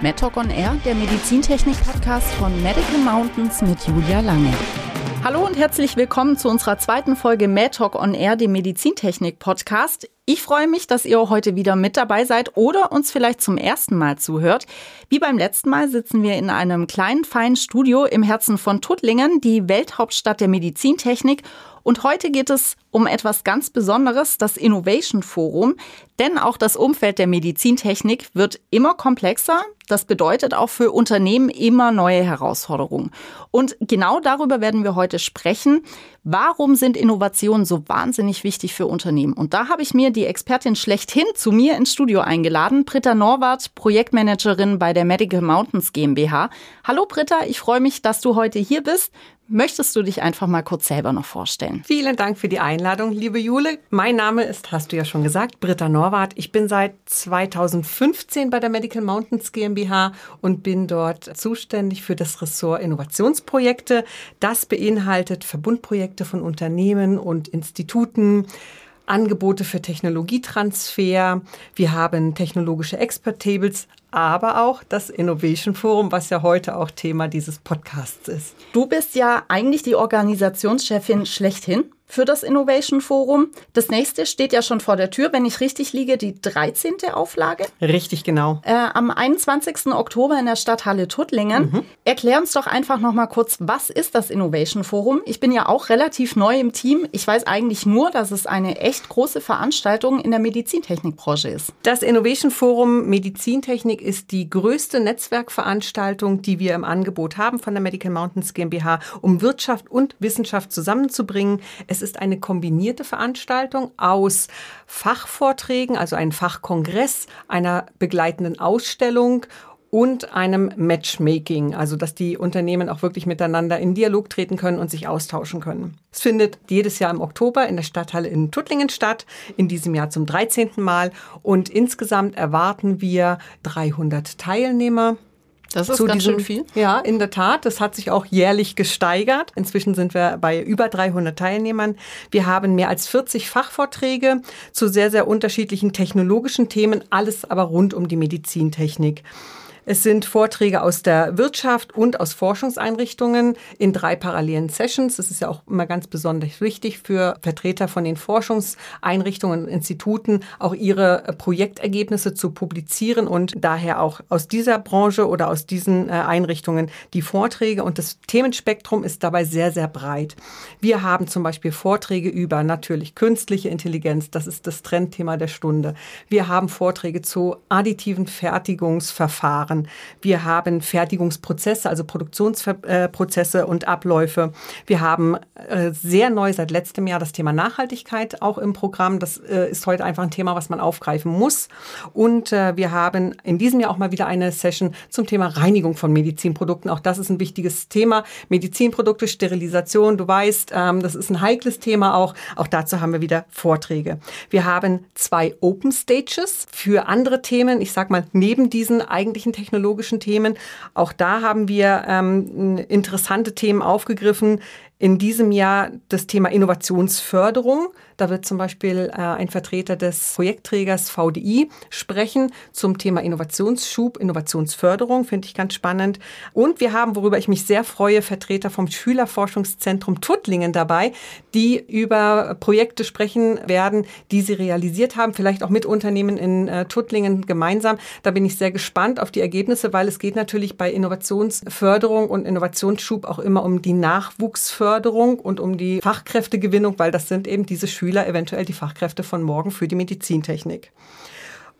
MedTalk on Air, der Medizintechnik-Podcast von Medical Mountains mit Julia Lange. Hallo und herzlich willkommen zu unserer zweiten Folge MedTalk on Air, dem Medizintechnik-Podcast. Ich freue mich, dass ihr heute wieder mit dabei seid oder uns vielleicht zum ersten Mal zuhört. Wie beim letzten Mal sitzen wir in einem kleinen, feinen Studio im Herzen von Tuttlingen, die Welthauptstadt der Medizintechnik. Und heute geht es um etwas ganz Besonderes, das Innovation Forum. Denn auch das Umfeld der Medizintechnik wird immer komplexer. Das bedeutet auch für Unternehmen immer neue Herausforderungen. Und genau darüber werden wir heute sprechen. Warum sind Innovationen so wahnsinnig wichtig für Unternehmen? Und da habe ich mir die Expertin schlechthin zu mir ins Studio eingeladen, Britta Norwart, Projektmanagerin bei der Medical Mountains GmbH. Hallo Britta, ich freue mich, dass du heute hier bist. Möchtest du dich einfach mal kurz selber noch vorstellen? Vielen Dank für die Einladung, liebe Jule. Mein Name ist, hast du ja schon gesagt, Britta Norwart. Ich bin seit 2015 bei der Medical Mountains GmbH und bin dort zuständig für das Ressort Innovationsprojekte. Das beinhaltet Verbundprojekte von Unternehmen und Instituten, Angebote für Technologietransfer. Wir haben technologische Expert-Tables, aber auch das Innovation Forum, was ja heute auch Thema dieses Podcasts ist. Du bist ja eigentlich die Organisationschefin schlechthin für das Innovation Forum. Das nächste steht ja schon vor der Tür, wenn ich richtig liege, die 13. Auflage. Richtig, genau. Äh, am 21. Oktober in der Stadthalle Tuttlingen. Mhm. Erklär uns doch einfach noch mal kurz, was ist das Innovation Forum? Ich bin ja auch relativ neu im Team. Ich weiß eigentlich nur, dass es eine echt große Veranstaltung in der Medizintechnikbranche ist. Das Innovation Forum Medizintechnik ist die größte Netzwerkveranstaltung, die wir im Angebot haben von der Medical Mountains GmbH, um Wirtschaft und Wissenschaft zusammenzubringen. Es ist eine kombinierte Veranstaltung aus Fachvorträgen, also ein Fachkongress, einer begleitenden Ausstellung und einem Matchmaking, also dass die Unternehmen auch wirklich miteinander in Dialog treten können und sich austauschen können. Es findet jedes Jahr im Oktober in der Stadthalle in Tuttlingen statt, in diesem Jahr zum 13. Mal und insgesamt erwarten wir 300 Teilnehmer. Das ist ganz diesem, schön viel. Ja, in der Tat. Das hat sich auch jährlich gesteigert. Inzwischen sind wir bei über 300 Teilnehmern. Wir haben mehr als 40 Fachvorträge zu sehr, sehr unterschiedlichen technologischen Themen, alles aber rund um die Medizintechnik. Es sind Vorträge aus der Wirtschaft und aus Forschungseinrichtungen in drei parallelen Sessions. Das ist ja auch immer ganz besonders wichtig für Vertreter von den Forschungseinrichtungen und Instituten, auch ihre Projektergebnisse zu publizieren und daher auch aus dieser Branche oder aus diesen äh, Einrichtungen die Vorträge. Und das Themenspektrum ist dabei sehr, sehr breit. Wir haben zum Beispiel Vorträge über natürlich künstliche Intelligenz. Das ist das Trendthema der Stunde. Wir haben Vorträge zu additiven Fertigungsverfahren. Jahren. Wir haben Fertigungsprozesse, also Produktionsprozesse und Abläufe. Wir haben äh, sehr neu seit letztem Jahr das Thema Nachhaltigkeit auch im Programm. Das äh, ist heute einfach ein Thema, was man aufgreifen muss. Und äh, wir haben in diesem Jahr auch mal wieder eine Session zum Thema Reinigung von Medizinprodukten. Auch das ist ein wichtiges Thema. Medizinprodukte, Sterilisation, du weißt, ähm, das ist ein heikles Thema auch. Auch dazu haben wir wieder Vorträge. Wir haben zwei Open Stages für andere Themen. Ich sag mal, neben diesen eigentlichen Technologien technologischen Themen. Auch da haben wir ähm, interessante Themen aufgegriffen, in diesem Jahr das Thema Innovationsförderung. Da wird zum Beispiel äh, ein Vertreter des Projektträgers VDI sprechen zum Thema Innovationsschub, Innovationsförderung, finde ich ganz spannend. Und wir haben, worüber ich mich sehr freue, Vertreter vom Schülerforschungszentrum Tuttlingen dabei, die über Projekte sprechen werden, die sie realisiert haben, vielleicht auch mit Unternehmen in äh, Tuttlingen gemeinsam. Da bin ich sehr gespannt auf die Ergebnisse, weil es geht natürlich bei Innovationsförderung und Innovationsschub auch immer um die Nachwuchsförderung Förderung und um die Fachkräftegewinnung, weil das sind eben diese Schüler eventuell die Fachkräfte von morgen für die Medizintechnik.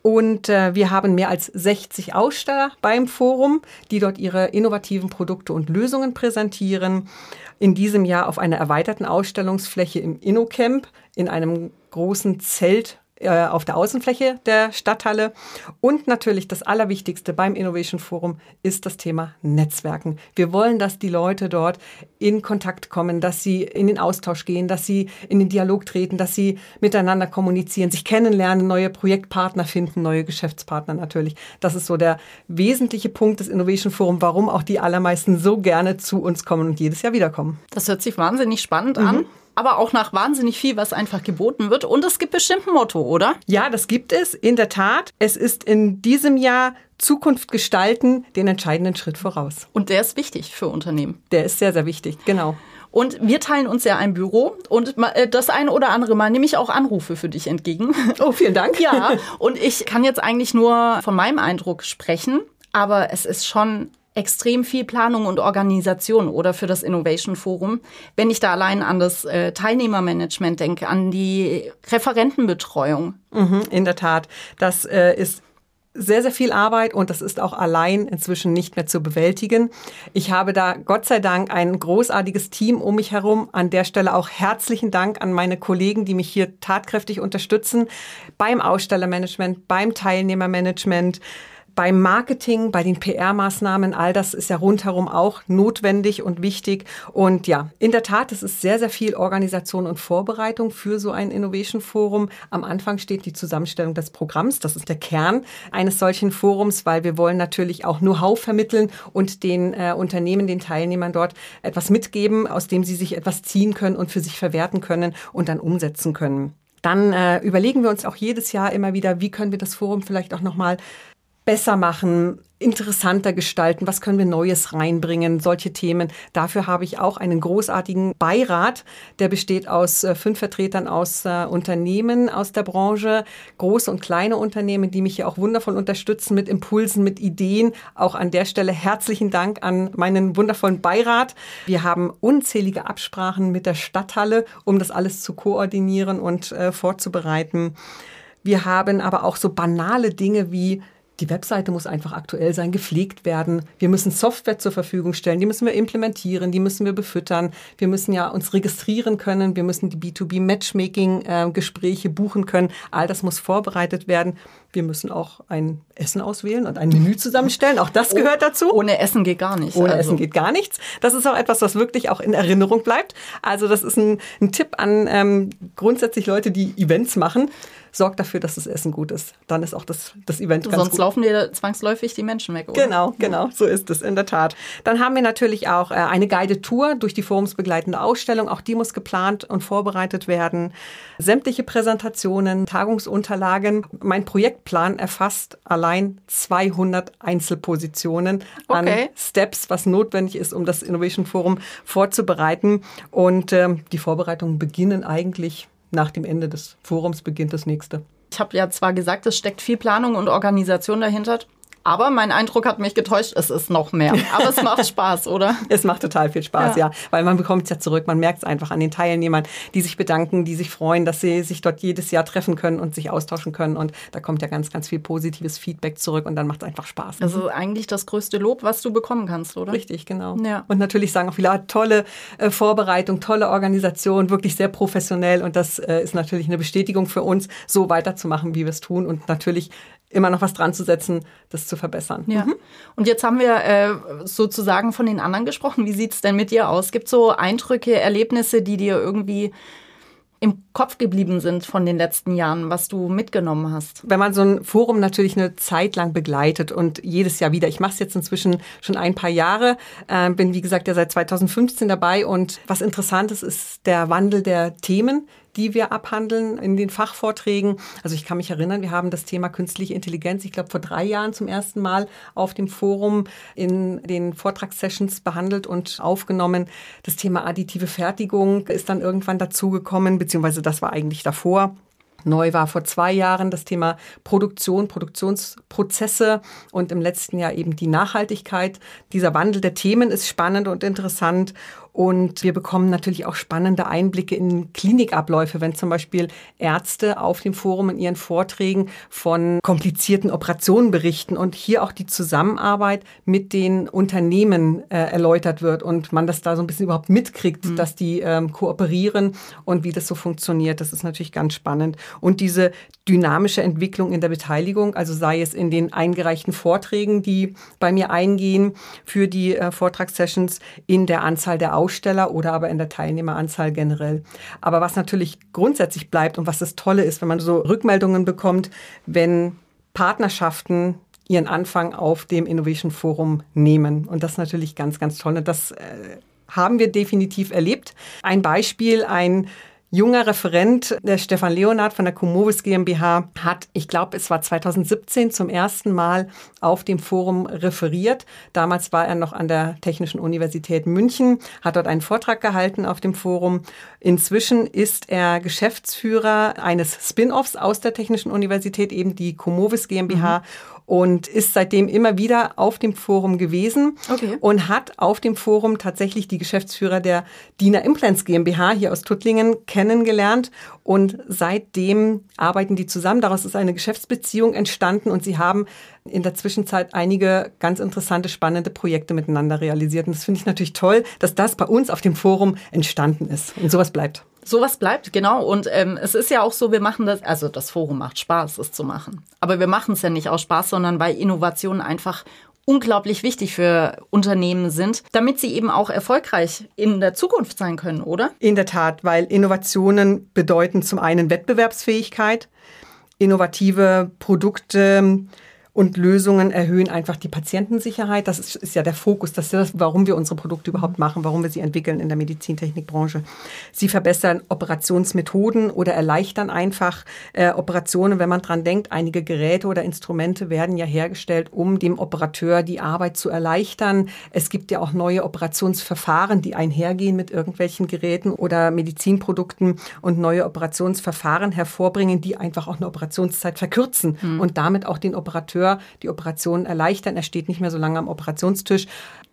Und äh, wir haben mehr als 60 Aussteller beim Forum, die dort ihre innovativen Produkte und Lösungen präsentieren. In diesem Jahr auf einer erweiterten Ausstellungsfläche im InnoCamp in einem großen Zelt äh, auf der Außenfläche der Stadthalle. Und natürlich das Allerwichtigste beim Innovation Forum ist das Thema Netzwerken. Wir wollen, dass die Leute dort in Kontakt kommen, dass sie in den Austausch gehen, dass sie in den Dialog treten, dass sie miteinander kommunizieren, sich kennenlernen, neue Projektpartner finden, neue Geschäftspartner natürlich. Das ist so der wesentliche Punkt des Innovation Forum, warum auch die allermeisten so gerne zu uns kommen und jedes Jahr wiederkommen. Das hört sich wahnsinnig spannend mhm. an aber auch nach wahnsinnig viel, was einfach geboten wird. Und es gibt bestimmt ein Motto, oder? Ja, das gibt es, in der Tat. Es ist in diesem Jahr Zukunft gestalten den entscheidenden Schritt voraus. Und der ist wichtig für Unternehmen. Der ist sehr, sehr wichtig, genau. Und wir teilen uns ja ein Büro und äh, das eine oder andere Mal nehme ich auch Anrufe für dich entgegen. Oh, vielen Dank. Ja, und ich kann jetzt eigentlich nur von meinem Eindruck sprechen, aber es ist schon extrem viel Planung und Organisation oder für das Innovation Forum. Wenn ich da allein an das äh, Teilnehmermanagement denke, an die Referentenbetreuung. Mhm, in der Tat. Das äh, ist sehr, sehr viel Arbeit und das ist auch allein inzwischen nicht mehr zu bewältigen. Ich habe da Gott sei Dank ein großartiges Team um mich herum. An der Stelle auch herzlichen Dank an meine Kollegen, die mich hier tatkräftig unterstützen beim Ausstellermanagement, beim Teilnehmermanagement beim Marketing, bei den PR-Maßnahmen, all das ist ja rundherum auch notwendig und wichtig. Und ja, in der Tat, es ist sehr, sehr viel Organisation und Vorbereitung für so ein Innovation Forum. Am Anfang steht die Zusammenstellung des Programms. Das ist der Kern eines solchen Forums, weil wir wollen natürlich auch Know-how vermitteln und den äh, Unternehmen, den Teilnehmern dort etwas mitgeben, aus dem sie sich etwas ziehen können und für sich verwerten können und dann umsetzen können. Dann äh, überlegen wir uns auch jedes Jahr immer wieder, wie können wir das Forum vielleicht auch nochmal besser machen, interessanter gestalten, was können wir Neues reinbringen, solche Themen. Dafür habe ich auch einen großartigen Beirat, der besteht aus äh, fünf Vertretern aus äh, Unternehmen aus der Branche, große und kleine Unternehmen, die mich hier auch wundervoll unterstützen mit Impulsen, mit Ideen. Auch an der Stelle herzlichen Dank an meinen wundervollen Beirat. Wir haben unzählige Absprachen mit der Stadthalle, um das alles zu koordinieren und äh, vorzubereiten. Wir haben aber auch so banale Dinge wie die Webseite muss einfach aktuell sein, gepflegt werden. Wir müssen Software zur Verfügung stellen, die müssen wir implementieren, die müssen wir befüttern. Wir müssen ja uns registrieren können, wir müssen die B2B-Matchmaking-Gespräche buchen können. All das muss vorbereitet werden. Wir müssen auch ein Essen auswählen und ein Menü zusammenstellen. Auch das oh, gehört dazu. Ohne Essen geht gar nichts. Ohne also. Essen geht gar nichts. Das ist auch etwas, was wirklich auch in Erinnerung bleibt. Also das ist ein, ein Tipp an ähm, grundsätzlich Leute, die Events machen sorgt dafür, dass das Essen gut ist. Dann ist auch das, das Event Sonst ganz gut. Sonst laufen dir zwangsläufig die Menschen weg, oder? Genau, genau, so ist es in der Tat. Dann haben wir natürlich auch äh, eine Guided Tour durch die forumsbegleitende Ausstellung. Auch die muss geplant und vorbereitet werden. Sämtliche Präsentationen, Tagungsunterlagen. Mein Projektplan erfasst allein 200 Einzelpositionen okay. an Steps, was notwendig ist, um das Innovation Forum vorzubereiten. Und ähm, die Vorbereitungen beginnen eigentlich nach dem Ende des Forums beginnt das nächste. Ich habe ja zwar gesagt, es steckt viel Planung und Organisation dahinter. Aber mein Eindruck hat mich getäuscht, es ist noch mehr. Aber es macht Spaß, oder? Es macht total viel Spaß, ja. ja. Weil man bekommt es ja zurück. Man merkt es einfach an den Teilnehmern, die sich bedanken, die sich freuen, dass sie sich dort jedes Jahr treffen können und sich austauschen können. Und da kommt ja ganz, ganz viel positives Feedback zurück und dann macht es einfach Spaß. Also eigentlich das größte Lob, was du bekommen kannst, oder? Richtig, genau. Ja. Und natürlich sagen auch viele, ah, tolle äh, Vorbereitung, tolle Organisation, wirklich sehr professionell. Und das äh, ist natürlich eine Bestätigung für uns, so weiterzumachen, wie wir es tun. Und natürlich immer noch was dran zu setzen, das zu verbessern. Ja. Mhm. Und jetzt haben wir äh, sozusagen von den anderen gesprochen. Wie sieht's denn mit dir aus? Gibt so Eindrücke, Erlebnisse, die dir irgendwie im Kopf geblieben sind von den letzten Jahren, was du mitgenommen hast? Wenn man so ein Forum natürlich eine Zeit lang begleitet und jedes Jahr wieder, ich mache es jetzt inzwischen schon ein paar Jahre, äh, bin wie gesagt ja seit 2015 dabei und was interessant ist, ist der Wandel der Themen, die wir abhandeln in den Fachvorträgen. Also ich kann mich erinnern, wir haben das Thema künstliche Intelligenz, ich glaube vor drei Jahren zum ersten Mal auf dem Forum in den Vortragssessions behandelt und aufgenommen. Das Thema additive Fertigung ist dann irgendwann dazugekommen, beziehungsweise das war eigentlich davor. Neu war vor zwei Jahren das Thema Produktion, Produktionsprozesse und im letzten Jahr eben die Nachhaltigkeit. Dieser Wandel der Themen ist spannend und interessant und wir bekommen natürlich auch spannende Einblicke in Klinikabläufe, wenn zum Beispiel Ärzte auf dem Forum in ihren Vorträgen von komplizierten Operationen berichten und hier auch die Zusammenarbeit mit den Unternehmen äh, erläutert wird und man das da so ein bisschen überhaupt mitkriegt, mhm. dass die ähm, kooperieren und wie das so funktioniert. Das ist natürlich ganz spannend. Und diese dynamische Entwicklung in der Beteiligung, also sei es in den eingereichten Vorträgen, die bei mir eingehen für die äh, Vortragssessions, in der Anzahl der Aussteller oder aber in der Teilnehmeranzahl generell. Aber was natürlich grundsätzlich bleibt und was das Tolle ist, wenn man so Rückmeldungen bekommt, wenn Partnerschaften ihren Anfang auf dem Innovation Forum nehmen. Und das ist natürlich ganz, ganz toll. Und das äh, haben wir definitiv erlebt. Ein Beispiel, ein junger Referent, der Stefan Leonard von der Comovis GmbH, hat, ich glaube, es war 2017 zum ersten Mal auf dem Forum referiert. Damals war er noch an der Technischen Universität München, hat dort einen Vortrag gehalten auf dem Forum. Inzwischen ist er Geschäftsführer eines Spin-offs aus der Technischen Universität, eben die Comovis GmbH. Mhm und ist seitdem immer wieder auf dem Forum gewesen okay. und hat auf dem Forum tatsächlich die Geschäftsführer der Diener Implants GmbH hier aus Tuttlingen kennengelernt und seitdem arbeiten die zusammen. Daraus ist eine Geschäftsbeziehung entstanden und sie haben in der Zwischenzeit einige ganz interessante, spannende Projekte miteinander realisiert. Und das finde ich natürlich toll, dass das bei uns auf dem Forum entstanden ist und sowas bleibt. Sowas bleibt, genau. Und ähm, es ist ja auch so, wir machen das, also das Forum macht Spaß, es zu machen. Aber wir machen es ja nicht aus Spaß, sondern weil Innovationen einfach unglaublich wichtig für Unternehmen sind, damit sie eben auch erfolgreich in der Zukunft sein können, oder? In der Tat, weil Innovationen bedeuten zum einen Wettbewerbsfähigkeit, innovative Produkte, und Lösungen erhöhen einfach die Patientensicherheit. Das ist, ist ja der Fokus, das ist das, warum wir unsere Produkte überhaupt machen, warum wir sie entwickeln in der Medizintechnikbranche. Sie verbessern Operationsmethoden oder erleichtern einfach äh, Operationen, wenn man dran denkt. Einige Geräte oder Instrumente werden ja hergestellt, um dem Operateur die Arbeit zu erleichtern. Es gibt ja auch neue Operationsverfahren, die einhergehen mit irgendwelchen Geräten oder Medizinprodukten und neue Operationsverfahren hervorbringen, die einfach auch eine Operationszeit verkürzen mhm. und damit auch den Operateur Operateur die Operation erleichtern. Er steht nicht mehr so lange am Operationstisch.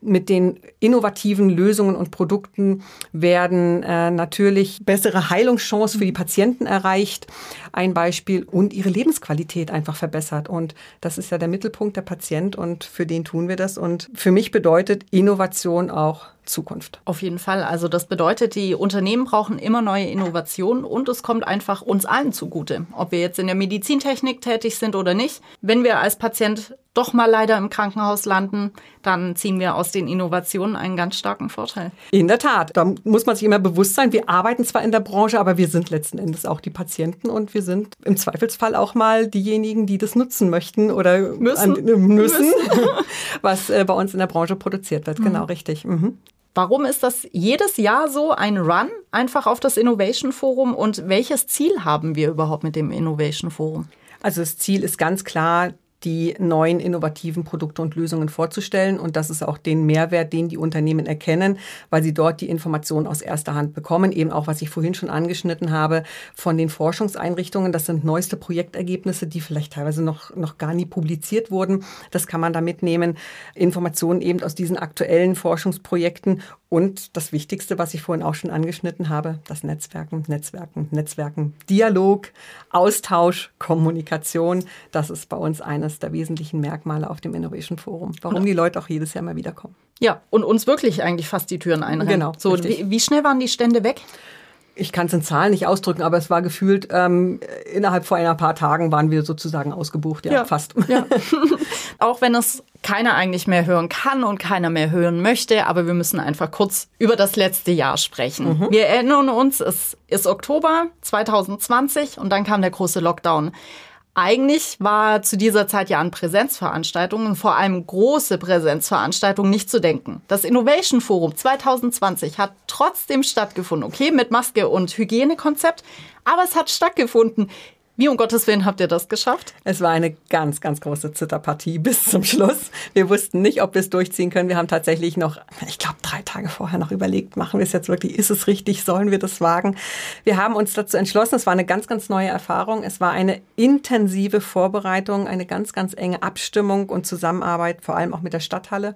Mit den innovativen Lösungen und Produkten werden äh, natürlich bessere Heilungschancen für die Patienten erreicht. Ein Beispiel und ihre Lebensqualität einfach verbessert. Und das ist ja der Mittelpunkt der Patient und für den tun wir das. Und für mich bedeutet Innovation auch Zukunft. Auf jeden Fall. Also das bedeutet, die Unternehmen brauchen immer neue Innovationen und es kommt einfach uns allen zugute. Ob wir jetzt in der Medizintechnik tätig sind oder nicht. Wenn wir als Patient doch mal leider im Krankenhaus landen, dann ziehen wir aus den Innovationen einen ganz starken Vorteil. In der Tat. Da muss man sich immer bewusst sein, wir arbeiten zwar in der Branche, aber wir sind letzten Endes auch die Patienten und wir sind im Zweifelsfall auch mal diejenigen, die das nutzen möchten oder müssen, an, müssen, müssen. was äh, bei uns in der Branche produziert wird. Genau, mhm. Genau, richtig. Mhm. Warum ist das jedes Jahr so ein Run einfach auf das Innovation Forum und welches Ziel haben wir überhaupt mit dem Innovation Forum? Also das Ziel ist ganz klar, die neuen innovativen Produkte und Lösungen vorzustellen. Und das ist auch den Mehrwert, den die Unternehmen erkennen, weil sie dort die Informationen aus erster Hand bekommen. Eben auch, was ich vorhin schon angeschnitten habe, von den Forschungseinrichtungen. Das sind neueste Projektergebnisse, die vielleicht teilweise noch, noch gar nie publiziert wurden. Das kann man da mitnehmen. Informationen eben aus diesen aktuellen Forschungsprojekten und das Wichtigste, was ich vorhin auch schon angeschnitten habe, das Netzwerken, Netzwerken, Netzwerken, Dialog, Austausch, Kommunikation. Das ist bei uns eines der wesentlichen Merkmale auf dem Innovation Forum, warum die Leute auch jedes Jahr mal wiederkommen. Ja, und uns wirklich eigentlich fast die Türen einrennen. Genau. So, wie, wie schnell waren die Stände weg? ich kann es in Zahlen nicht ausdrücken, aber es war gefühlt, ähm, innerhalb von ein paar Tagen waren wir sozusagen ausgebucht, ja, ja. fast. Ja. Auch wenn es keiner eigentlich mehr hören kann und keiner mehr hören möchte, aber wir müssen einfach kurz über das letzte Jahr sprechen. Mhm. Wir erinnern uns, es ist Oktober 2020 und dann kam der große Lockdown. Eigentlich war zu dieser Zeit ja an Präsenzveranstaltungen, vor allem große Präsenzveranstaltungen, nicht zu denken. Das Innovation Forum 2020 hat trotzdem stattgefunden, okay, mit Maske und Hygienekonzept, aber es hat stattgefunden. Wie um Gottes Willen habt ihr das geschafft? Es war eine ganz, ganz große Zitterpartie bis zum Schluss. Wir wussten nicht, ob wir es durchziehen können. Wir haben tatsächlich noch, ich glaube, drei Tage vorher noch überlegt, machen wir es jetzt wirklich, ist es richtig, sollen wir das wagen? Wir haben uns dazu entschlossen, es war eine ganz, ganz neue Erfahrung. Es war eine intensive Vorbereitung, eine ganz, ganz enge Abstimmung und Zusammenarbeit, vor allem auch mit der Stadthalle.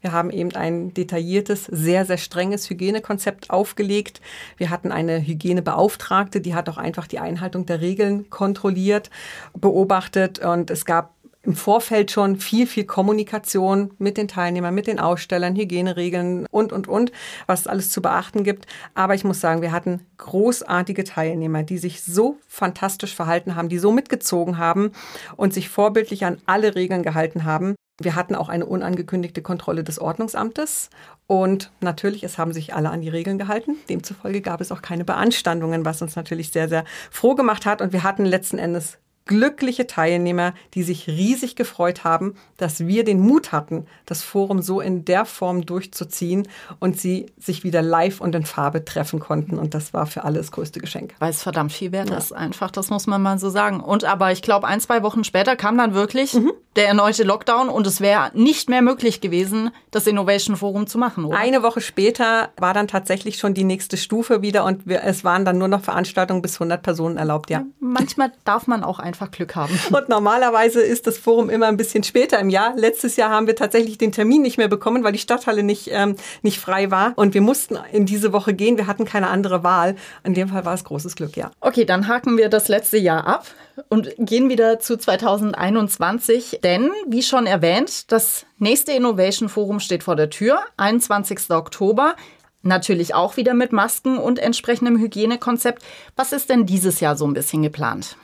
Wir haben eben ein detailliertes, sehr, sehr strenges Hygienekonzept aufgelegt. Wir hatten eine Hygienebeauftragte, die hat auch einfach die Einhaltung der Regeln kontrolliert, beobachtet und es gab im Vorfeld schon viel, viel Kommunikation mit den Teilnehmern, mit den Ausstellern, Hygieneregeln und, und, und, was es alles zu beachten gibt. Aber ich muss sagen, wir hatten großartige Teilnehmer, die sich so fantastisch verhalten haben, die so mitgezogen haben und sich vorbildlich an alle Regeln gehalten haben. Wir hatten auch eine unangekündigte Kontrolle des Ordnungsamtes und natürlich, es haben sich alle an die Regeln gehalten. Demzufolge gab es auch keine Beanstandungen, was uns natürlich sehr, sehr froh gemacht hat. Und wir hatten letzten Endes glückliche Teilnehmer, die sich riesig gefreut haben, dass wir den Mut hatten, das Forum so in der Form durchzuziehen und sie sich wieder live und in Farbe treffen konnten. Und das war für alle das größte Geschenk. Weil es verdammt viel wert ja. ist, einfach, das muss man mal so sagen. Und aber ich glaube, ein, zwei Wochen später kam dann wirklich mhm. Der erneute Lockdown und es wäre nicht mehr möglich gewesen, das Innovation Forum zu machen, oder? Eine Woche später war dann tatsächlich schon die nächste Stufe wieder und wir, es waren dann nur noch Veranstaltungen bis 100 Personen erlaubt, ja. manchmal darf man auch einfach einfach Glück haben. Und normalerweise ist das Forum immer ein bisschen später im Jahr. Letztes Jahr haben wir tatsächlich den Termin nicht mehr bekommen, weil die Stadthalle nicht, ähm, nicht frei war. Und wir mussten in diese Woche gehen. Wir hatten keine andere Wahl. In dem Fall war es großes Glück, ja. Okay, dann haken wir das letzte Jahr ab und gehen wieder zu 2021. Denn, wie schon erwähnt, das nächste Innovation Forum steht vor der Tür. 21. Oktober. Natürlich auch wieder mit Masken und entsprechendem Hygienekonzept. Was ist denn dieses Jahr so ein bisschen geplant?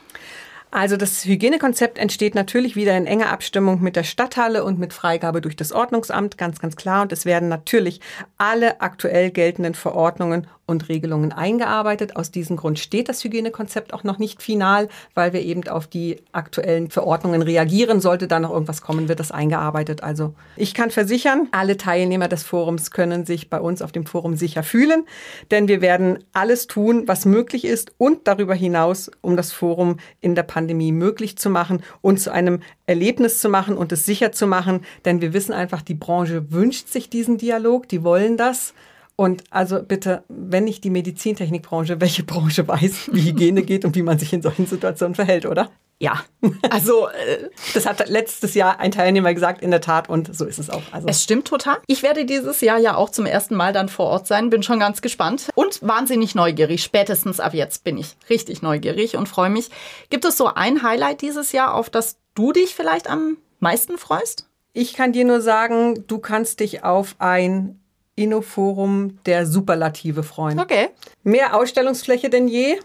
Also das Hygienekonzept entsteht natürlich wieder in enger Abstimmung mit der Stadthalle und mit Freigabe durch das Ordnungsamt, ganz, ganz klar. Und es werden natürlich alle aktuell geltenden Verordnungen und Regelungen eingearbeitet. Aus diesem Grund steht das Hygienekonzept auch noch nicht final, weil wir eben auf die aktuellen Verordnungen reagieren. Sollte da noch irgendwas kommen, wird das eingearbeitet. Also ich kann versichern, alle Teilnehmer des Forums können sich bei uns auf dem Forum sicher fühlen, denn wir werden alles tun, was möglich ist und darüber hinaus, um das Forum in der Pandemie möglich zu machen und zu einem Erlebnis zu machen und es sicher zu machen, denn wir wissen einfach, die Branche wünscht sich diesen Dialog, die wollen das. Und also bitte, wenn nicht die Medizintechnikbranche, welche Branche weiß, wie Hygiene geht und wie man sich in solchen Situationen verhält, oder? Ja, also äh, das hat letztes Jahr ein Teilnehmer gesagt, in der Tat, und so ist es auch. Also. Es stimmt total. Ich werde dieses Jahr ja auch zum ersten Mal dann vor Ort sein, bin schon ganz gespannt und wahnsinnig neugierig. Spätestens ab jetzt bin ich richtig neugierig und freue mich. Gibt es so ein Highlight dieses Jahr, auf das du dich vielleicht am meisten freust? Ich kann dir nur sagen, du kannst dich auf ein Innoforum der Superlative freuen. Okay. Mehr Ausstellungsfläche denn je,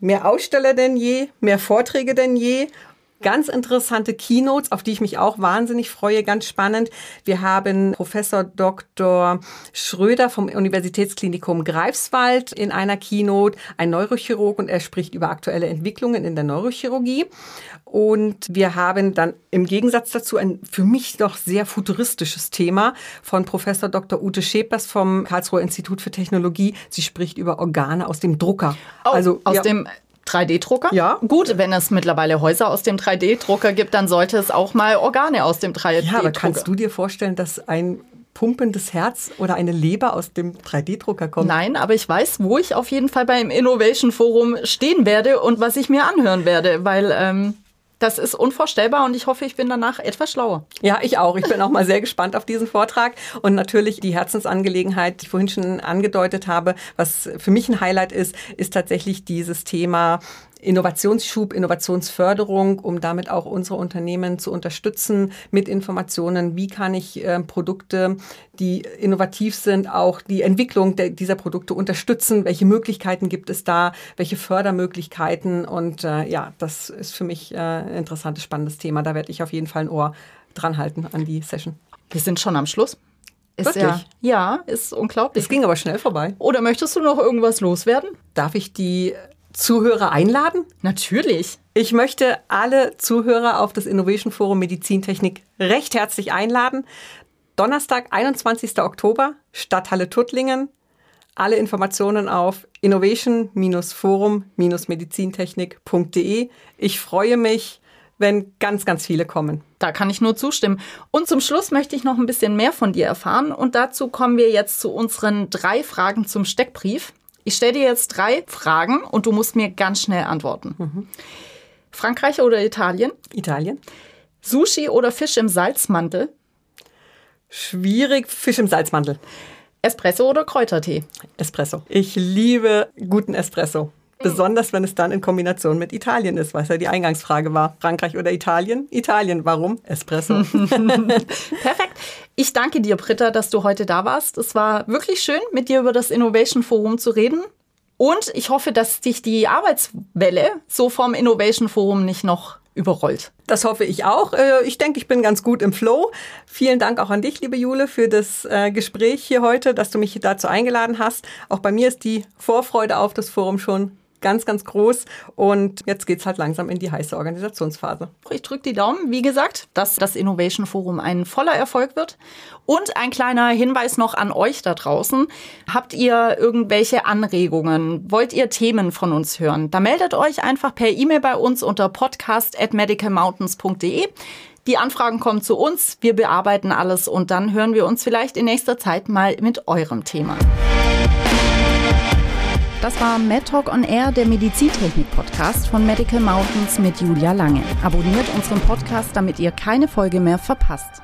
mehr Aussteller denn je, mehr Vorträge denn je ganz interessante Keynotes, auf die ich mich auch wahnsinnig freue, ganz spannend. Wir haben Professor Dr. Schröder vom Universitätsklinikum Greifswald in einer Keynote, ein Neurochirurg und er spricht über aktuelle Entwicklungen in der Neurochirurgie. Und wir haben dann im Gegensatz dazu ein für mich doch sehr futuristisches Thema von Professor Dr. Ute Schepers vom Karlsruher Institut für Technologie. Sie spricht über Organe aus dem Drucker. Oh, also aus ja, dem 3D-Drucker? Ja. Gut, wenn es mittlerweile Häuser aus dem 3D-Drucker gibt, dann sollte es auch mal Organe aus dem 3D-Drucker. Ja, aber kannst du dir vorstellen, dass ein pumpendes Herz oder eine Leber aus dem 3D-Drucker kommt? Nein, aber ich weiß, wo ich auf jeden Fall beim Innovation Forum stehen werde und was ich mir anhören werde, weil ähm, das ist unvorstellbar und ich hoffe, ich bin danach etwas schlauer. Ja, ich auch. Ich bin auch mal sehr gespannt auf diesen Vortrag und natürlich die Herzensangelegenheit, die ich vorhin schon angedeutet habe, was für mich ein Highlight ist, ist tatsächlich dieses Thema Innovationsschub, Innovationsförderung, um damit auch unsere Unternehmen zu unterstützen mit Informationen, wie kann ich äh, Produkte, die innovativ sind, auch die Entwicklung der, dieser Produkte unterstützen, welche Möglichkeiten gibt es da, welche Fördermöglichkeiten und äh, ja, das ist für mich äh, ein interessantes, spannendes Thema. Da werde ich auf jeden Fall ein Ohr dran halten an die Session. Wir sind schon am Schluss. Ist Wirklich? Ja, ja, ist unglaublich. Es ging aber schnell vorbei. Oder möchtest du noch irgendwas loswerden? Darf ich die Zuhörer einladen? Natürlich. Ich möchte alle Zuhörer auf das Innovation Forum Medizintechnik recht herzlich einladen. Donnerstag, 21. Oktober, Stadthalle Tuttlingen. Alle Informationen auf innovation-forum-medizintechnik.de. Ich freue mich, wenn ganz, ganz viele kommen. Da kann ich nur zustimmen. Und zum Schluss möchte ich noch ein bisschen mehr von dir erfahren. Und dazu kommen wir jetzt zu unseren drei Fragen zum Steckbrief. Ich stelle dir jetzt drei Fragen und du musst mir ganz schnell antworten. Mhm. Frankreich oder Italien? Italien. Sushi oder Fisch im Salzmantel? Schwierig, Fisch im Salzmantel. Espresso oder Kräutertee? Espresso. Ich liebe guten Espresso. Besonders wenn es dann in Kombination mit Italien ist, was ja die Eingangsfrage war. Frankreich oder Italien? Italien. Warum? Espresso. Perfekt. Ich danke dir, Britta, dass du heute da warst. Es war wirklich schön, mit dir über das Innovation Forum zu reden. Und ich hoffe, dass dich die Arbeitswelle so vom Innovation Forum nicht noch überrollt. Das hoffe ich auch. Äh, ich denke, ich bin ganz gut im Flow. Vielen Dank auch an dich, liebe Jule, für das äh, Gespräch hier heute, dass du mich dazu eingeladen hast. Auch bei mir ist die Vorfreude auf das Forum schon ganz, ganz groß. Und jetzt geht's halt langsam in die heiße Organisationsphase. Ich drücke die Daumen, wie gesagt, dass das Innovation Forum ein voller Erfolg wird. Und ein kleiner Hinweis noch an euch da draußen. Habt ihr irgendwelche Anregungen? Wollt ihr Themen von uns hören? Da meldet euch einfach per E-Mail bei uns unter podcast at medicalmountains.de. Die Anfragen kommen zu uns, wir bearbeiten alles und dann hören wir uns vielleicht in nächster Zeit mal mit eurem Thema. Das war MedTalk on Air, der Medizintechnik-Podcast von Medical Mountains mit Julia Lange. Abonniert unseren Podcast, damit ihr keine Folge mehr verpasst.